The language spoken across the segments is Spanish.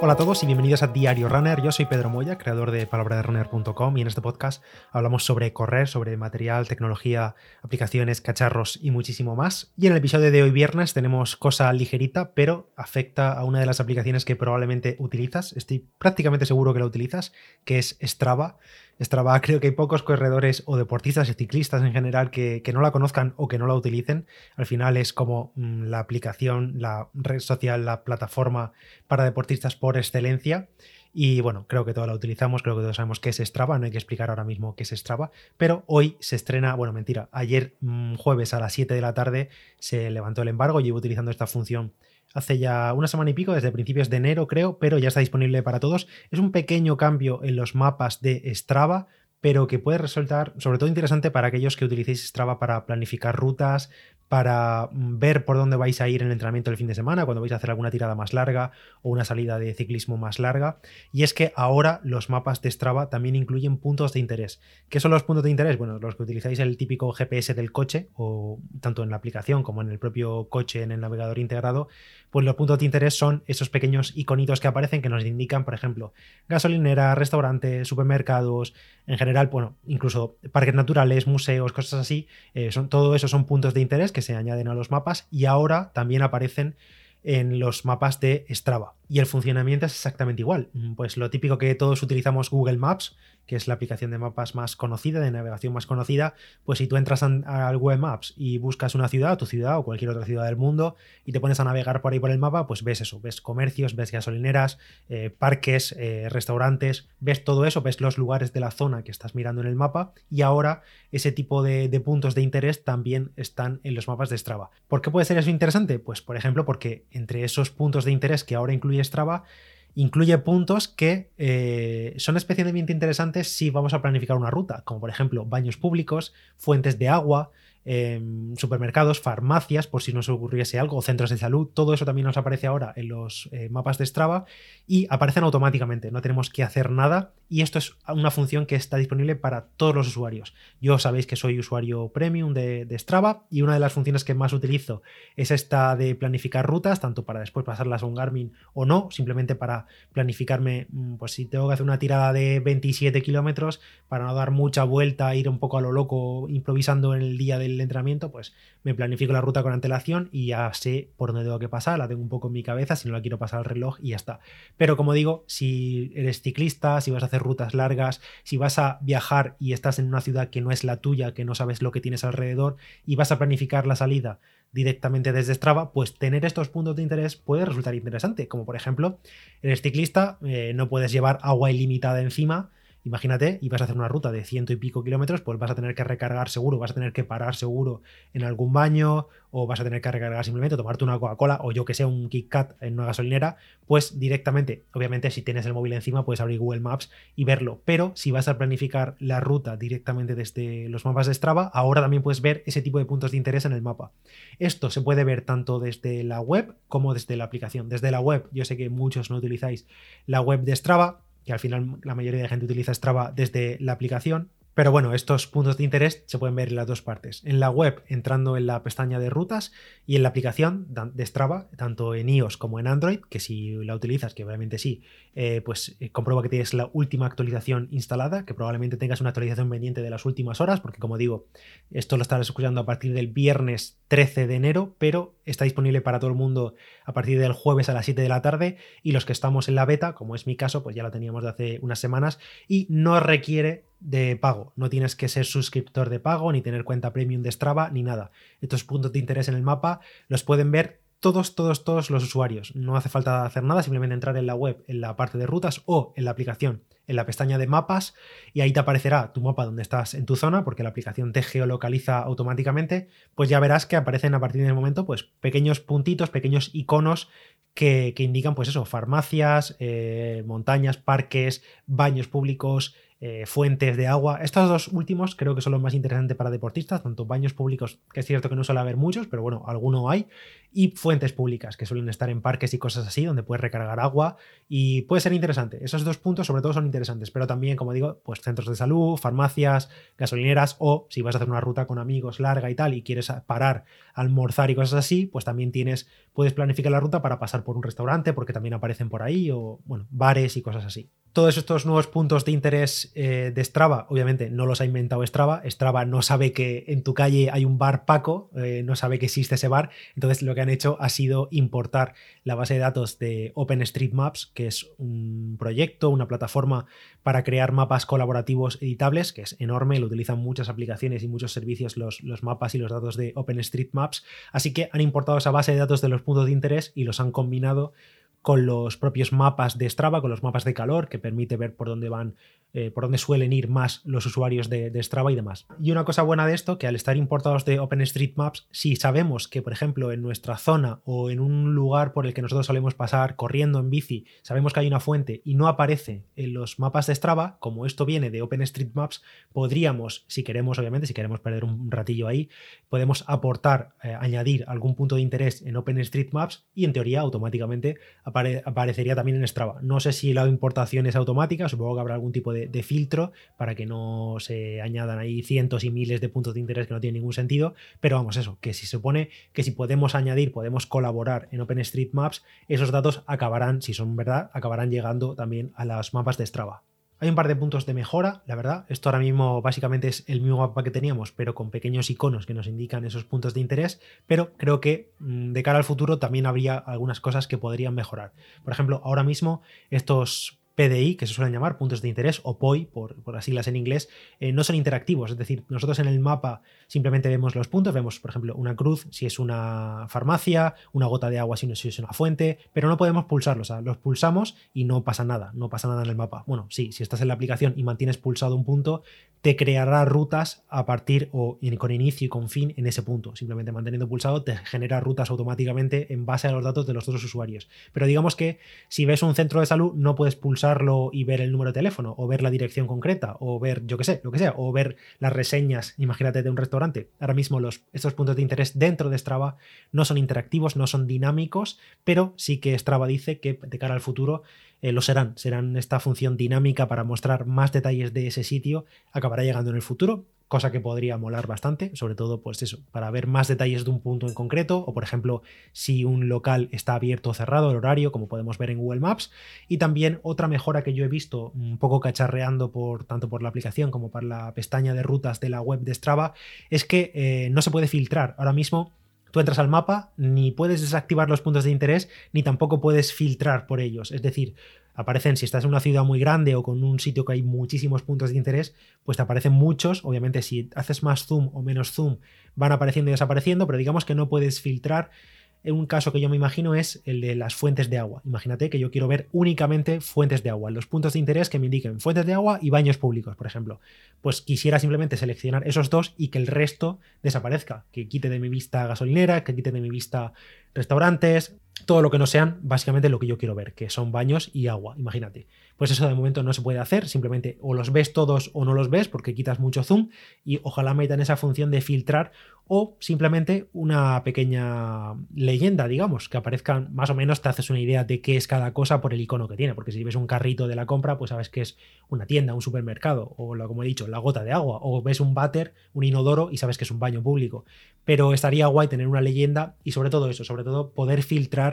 Hola a todos y bienvenidos a Diario Runner. Yo soy Pedro Moya, creador de palabraderunner.com y en este podcast hablamos sobre correr, sobre material, tecnología, aplicaciones, cacharros y muchísimo más. Y en el episodio de hoy viernes tenemos cosa ligerita, pero afecta a una de las aplicaciones que probablemente utilizas. Estoy prácticamente seguro que la utilizas, que es Strava. Strava, creo que hay pocos corredores o deportistas y ciclistas en general que, no la conozcan o que no la utilicen. Al final es como mm, la aplicación, la red social, la plataforma para deportistas por excelencia. Y bueno, creo que todos la utilizamos, creo que todos sabemos qué es Strava, no hay que explicar ahora mismo qué es Strava, pero hoy se estrena, bueno, mentira, ayer mm, jueves a las 7 de la tarde se levantó el embargo, llevo utilizando esta función hace ya una semana y pico, desde principios de enero creo, pero ya está disponible para todos. Es un pequeño cambio en los mapas de Strava, pero que puede resultar sobre todo interesante para aquellos que utilicéis Strava para planificar rutas, para mm, ver por dónde vais a ir en el entrenamiento del fin de semana, cuando vais a hacer alguna tirada más larga o una salida de ciclismo más larga. Y es que ahora los mapas de Strava también incluyen puntos de interés. ¿Qué son los puntos de interés? Bueno, los que utilizáis el típico GPS del coche, o tanto en la aplicación como en el propio coche en el navegador integrado, pues los puntos de interés son esos pequeños iconitos que aparecen que nos indican, por ejemplo, gasolineras, restaurantes, supermercados, en general, bueno, incluso parques naturales, museos, cosas así. Eh, son, todo eso son puntos de interés que se añaden a los mapas y ahora también aparecen en los mapas de Strava. Y el funcionamiento es exactamente igual. Pues lo típico que todos utilizamos Google Maps, que es la aplicación de mapas más conocida, de navegación más conocida, pues si tú entras al Web Maps y buscas una ciudad, tu ciudad o cualquier otra ciudad del mundo, y te pones a navegar por ahí por el mapa, pues ves eso, ves comercios, ves gasolineras, eh, parques, eh, restaurantes, ves todo eso, ves los lugares de la zona que estás mirando en el mapa, y ahora ese tipo de, de puntos de interés también están en los mapas de Strava. ¿Por qué puede ser eso interesante? Pues por ejemplo porque entre esos puntos de interés que ahora incluye puntos que eh, son especialmente interesantes si vamos a planificar una ruta, como por ejemplo baños públicos, fuentes de agua, Em, supermercados, farmacias, por si nos ocurriese algo, centros de salud, todo eso también nos aparece ahora en los eh, mapas de Strava y aparecen automáticamente, no tenemos que hacer nada y esto es una función que está disponible para todos los usuarios. Yo sabéis que soy usuario premium de, Strava y una de las funciones que más utilizo es esta de planificar rutas, tanto para después pasarlas a un Garmin o no, simplemente para planificarme, mm, pues si tengo que hacer una tirada de 27 kilómetros, para no dar mucha vuelta, ir un poco a lo loco improvisando en el día del entrenamiento, pues me planifico la ruta con antelación y ya sé por dónde tengo que pasar, la tengo un poco en mi cabeza, si no la quiero pasar al reloj y ya está. Pero como digo, si eres ciclista, si vas a hacer rutas largas, si vas a viajar y estás en una ciudad que no es la tuya, que no sabes lo que tienes alrededor y vas a planificar la salida directamente desde Strava, pues tener estos puntos de interés puede resultar interesante. Como por ejemplo, eres ciclista, eh, no puedes llevar agua ilimitada encima, Imagínate, y vas a hacer una ruta de ciento y pico kilómetros, pues vas a tener que recargar seguro, vas a tener que parar seguro en algún baño, o vas a tener que recargar simplemente, tomarte una Coca-Cola, o yo que sé, un Kit Kat en una gasolinera, pues directamente, obviamente, si tienes el móvil encima, puedes abrir Google Maps y verlo. Pero si vas a planificar la ruta directamente desde los mapas de Strava, ahora también puedes ver ese tipo de puntos de interés en el mapa. Esto se puede ver tanto desde la web como desde la aplicación. Desde la web, yo sé que muchos no utilizáis la web de Strava, que al final la mayoría de gente utiliza Strava desde la aplicación, pero bueno, estos puntos de interés se pueden ver en las dos partes. En la web, entrando en la pestaña de rutas y en la aplicación de Strava, tanto en iOS como en Android, que si la utilizas, que obviamente sí, eh, pues eh, comprueba que tienes la última actualización instalada, que probablemente tengas una actualización pendiente de las últimas horas, porque como digo, esto lo estarás escuchando a partir del viernes 13 de enero, pero está disponible para todo el mundo a partir del jueves a las 7 de la tarde y los que estamos en la beta, como es mi caso, pues ya la teníamos de hace unas semanas y no requiere de pago. No tienes que ser suscriptor de pago, ni tener cuenta premium de Strava, ni nada. Estos puntos de interés en el mapa los pueden ver todos, todos, todos los usuarios. No hace falta hacer nada, simplemente entrar en la web, en la parte de rutas o en la aplicación, en la pestaña de mapas, y ahí te aparecerá tu mapa donde estás en tu zona, porque la aplicación te geolocaliza automáticamente. Pues ya verás que aparecen a partir del momento, pues pequeños puntitos, pequeños iconos que, indican, pues eso, farmacias, eh, montañas, parques, baños públicos, eh, fuentes de agua. Estos dos últimos creo que son los más interesantes para deportistas, tanto baños públicos, que es cierto que no suele haber muchos, pero bueno, alguno hay, y fuentes públicas, que suelen estar en parques y cosas así, donde puedes recargar agua y puede ser interesante. Esos dos puntos sobre todo son interesantes, pero también, como digo, pues centros de salud, farmacias, gasolineras o si vas a hacer una ruta con amigos larga y tal y quieres parar, almorzar y cosas así, pues también tienes, puedes planificar la ruta para pasar por un restaurante, porque también aparecen por ahí, o bueno, bares y cosas así todos estos nuevos puntos de interés eh, de Strava, obviamente no los ha inventado Strava. Strava no sabe que en tu calle hay un bar Paco, eh, no sabe que existe ese bar. Entonces lo que han hecho ha sido importar la base de datos de OpenStreetMaps, que es un proyecto, una plataforma para crear mapas colaborativos editables, que es enorme, lo utilizan muchas aplicaciones y muchos servicios los, los mapas y los datos de OpenStreetMaps. Así que han importado esa base de datos de los puntos de interés y los han combinado con los propios mapas de Strava, con los mapas de calor, que permite ver por dónde van eh, por dónde suelen ir más los usuarios de, Strava y demás. Y una cosa buena de esto, que al estar importados de OpenStreetMaps, si sabemos que, por ejemplo, en nuestra zona o en un lugar por el que nosotros solemos pasar corriendo en bici, sabemos que hay una fuente y no aparece en los mapas de Strava, como esto viene de OpenStreetMaps, podríamos, si queremos, obviamente, si queremos perder un ratillo ahí, podemos aportar, eh, añadir algún punto de interés en OpenStreetMaps y en teoría automáticamente aparecería también en Strava. No sé si la importación es automática, supongo que habrá algún tipo de de, filtro para que no se añadan ahí cientos y miles de puntos de interés que no tienen ningún sentido. Pero vamos, eso, que si se supone que si podemos añadir, podemos colaborar en OpenStreetMaps, esos datos acabarán, si son verdad, acabarán llegando también a las mapas de Strava. Hay un par de puntos de mejora, la verdad. Esto ahora mismo básicamente es el mismo mapa que teníamos, pero con pequeños iconos que nos indican esos puntos de interés. Pero creo que mm, de cara al futuro también habría algunas cosas que podrían mejorar. Por ejemplo, ahora mismo estos PDI, que se suelen llamar puntos de interés, o POI, por, por las en inglés, eh, no son interactivos. Es decir, nosotros en el mapa simplemente vemos los puntos, vemos, por ejemplo, una cruz si es una farmacia, una gota de agua si, no, es una fuente, pero no podemos pulsarlos. O sea, los pulsamos y no pasa nada, no pasa nada en el mapa. Bueno, sí, si estás en la aplicación y mantienes pulsado un punto, te creará rutas a partir o con inicio y con fin en ese punto. Simplemente manteniendo pulsado te genera rutas automáticamente en base a los datos de los otros usuarios. Pero digamos que si ves un centro de salud no puedes y ver el número de teléfono o ver la dirección concreta o ver, yo qué sé, lo que sea, o ver las reseñas, imagínate, de un restaurante. Ahora mismo los, estos puntos de interés dentro de Strava no son interactivos, no son dinámicos, pero sí que Strava dice que de cara al futuro eh, lo serán. Serán esta función dinámica para mostrar más detalles de ese sitio. Acabará llegando en el futuro, cosa que podría molar bastante, sobre todo pues eso, para ver más detalles de un punto en concreto, o por ejemplo, si un local está abierto o cerrado, el horario, como podemos ver en Google Maps. Y también otra mejora que yo he visto un poco cacharreando por tanto por la aplicación como por la pestaña de rutas de la web de Strava, es que eh, no se puede filtrar. Ahora mismo Tú entras al mapa, ni puedes desactivar los puntos de interés, ni tampoco puedes filtrar por ellos. Es decir, aparecen, si estás en una ciudad muy grande o con un sitio que hay muchísimos puntos de interés, pues te aparecen muchos. Obviamente, si haces más zoom o menos zoom, van apareciendo y desapareciendo, pero digamos que no puedes filtrar un caso que yo me imagino es el de las fuentes de agua. Imagínate que yo quiero ver únicamente fuentes de agua, los puntos de interés que me indiquen fuentes de agua y baños públicos, por ejemplo. Pues quisiera simplemente seleccionar esos dos y que el resto desaparezca, que quite de mi vista gasolinera, que quite de mi vista restaurantes, todo lo que no sean básicamente lo que yo quiero ver, que son baños y agua, imagínate. Pues eso de momento no se puede hacer, simplemente o los ves todos o no los ves porque quitas mucho zoom y ojalá metan esa función de filtrar o simplemente una pequeña leyenda, digamos, que aparezcan más o menos, te haces una idea de qué es cada cosa por el icono que tiene, porque si ves un carrito de la compra, pues sabes que es una tienda, un supermercado, o lo, como he dicho, la gota de agua, o ves un váter, un inodoro y sabes que es un baño público. Pero estaría guay tener una leyenda y sobre todo eso, sobre todo poder filtrar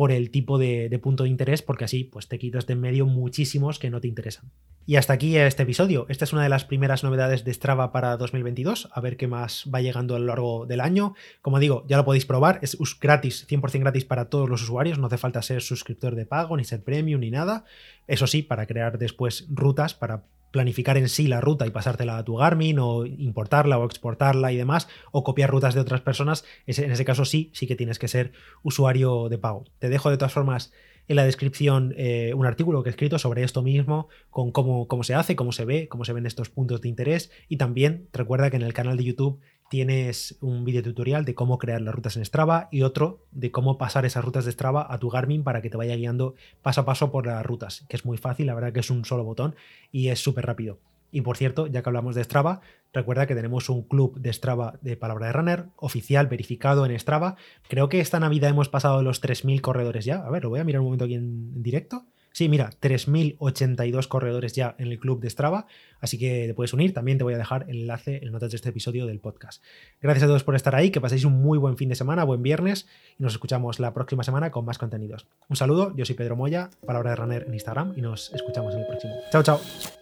por el tipo de, punto de interés, porque así pues te quitas de en medio muchísimos que no te interesan. Y hasta aquí este episodio. Esta es una de las primeras novedades de Strava para 2022. A ver qué más va llegando a lo largo del año. Como digo, ya lo podéis probar. Es gratis, 100% gratis para todos los usuarios. No hace falta ser suscriptor de pago, ni ser premium, ni nada. Eso sí, para crear después rutas, para planificar en sí la ruta y pasártela a tu Garmin o importarla o exportarla y demás, o copiar rutas de otras personas, en ese caso sí, sí que tienes que ser usuario de pago. Te dejo de todas formas en la descripción eh, un artículo que he escrito sobre esto mismo, con cómo, cómo se hace, cómo se ve, cómo se ven estos puntos de interés y también recuerda que en el canal de YouTube tienes un vídeo tutorial de cómo crear las rutas en Strava y otro de cómo pasar esas rutas de Strava a tu Garmin para que te vaya guiando paso a paso por las rutas, que es muy fácil, la verdad que es un solo botón y es súper rápido. Y por cierto, ya que hablamos de Strava, recuerda que tenemos un club de Strava de Palabra de Runner, oficial, verificado en Strava. Creo que esta Navidad hemos pasado los 3.000 corredores ya. A ver, lo voy a mirar un momento aquí en directo. Sí, mira, 3.082 corredores ya en el club de Strava, así que te puedes unir. También te voy a dejar el enlace en notas de este episodio del podcast. Gracias a todos por estar ahí, que paséis un muy buen fin de semana, buen viernes y nos escuchamos la próxima semana con más contenidos. Un saludo, yo soy Pedro Moya, Palabra de Runner en Instagram y nos escuchamos en el próximo. Chao, chao.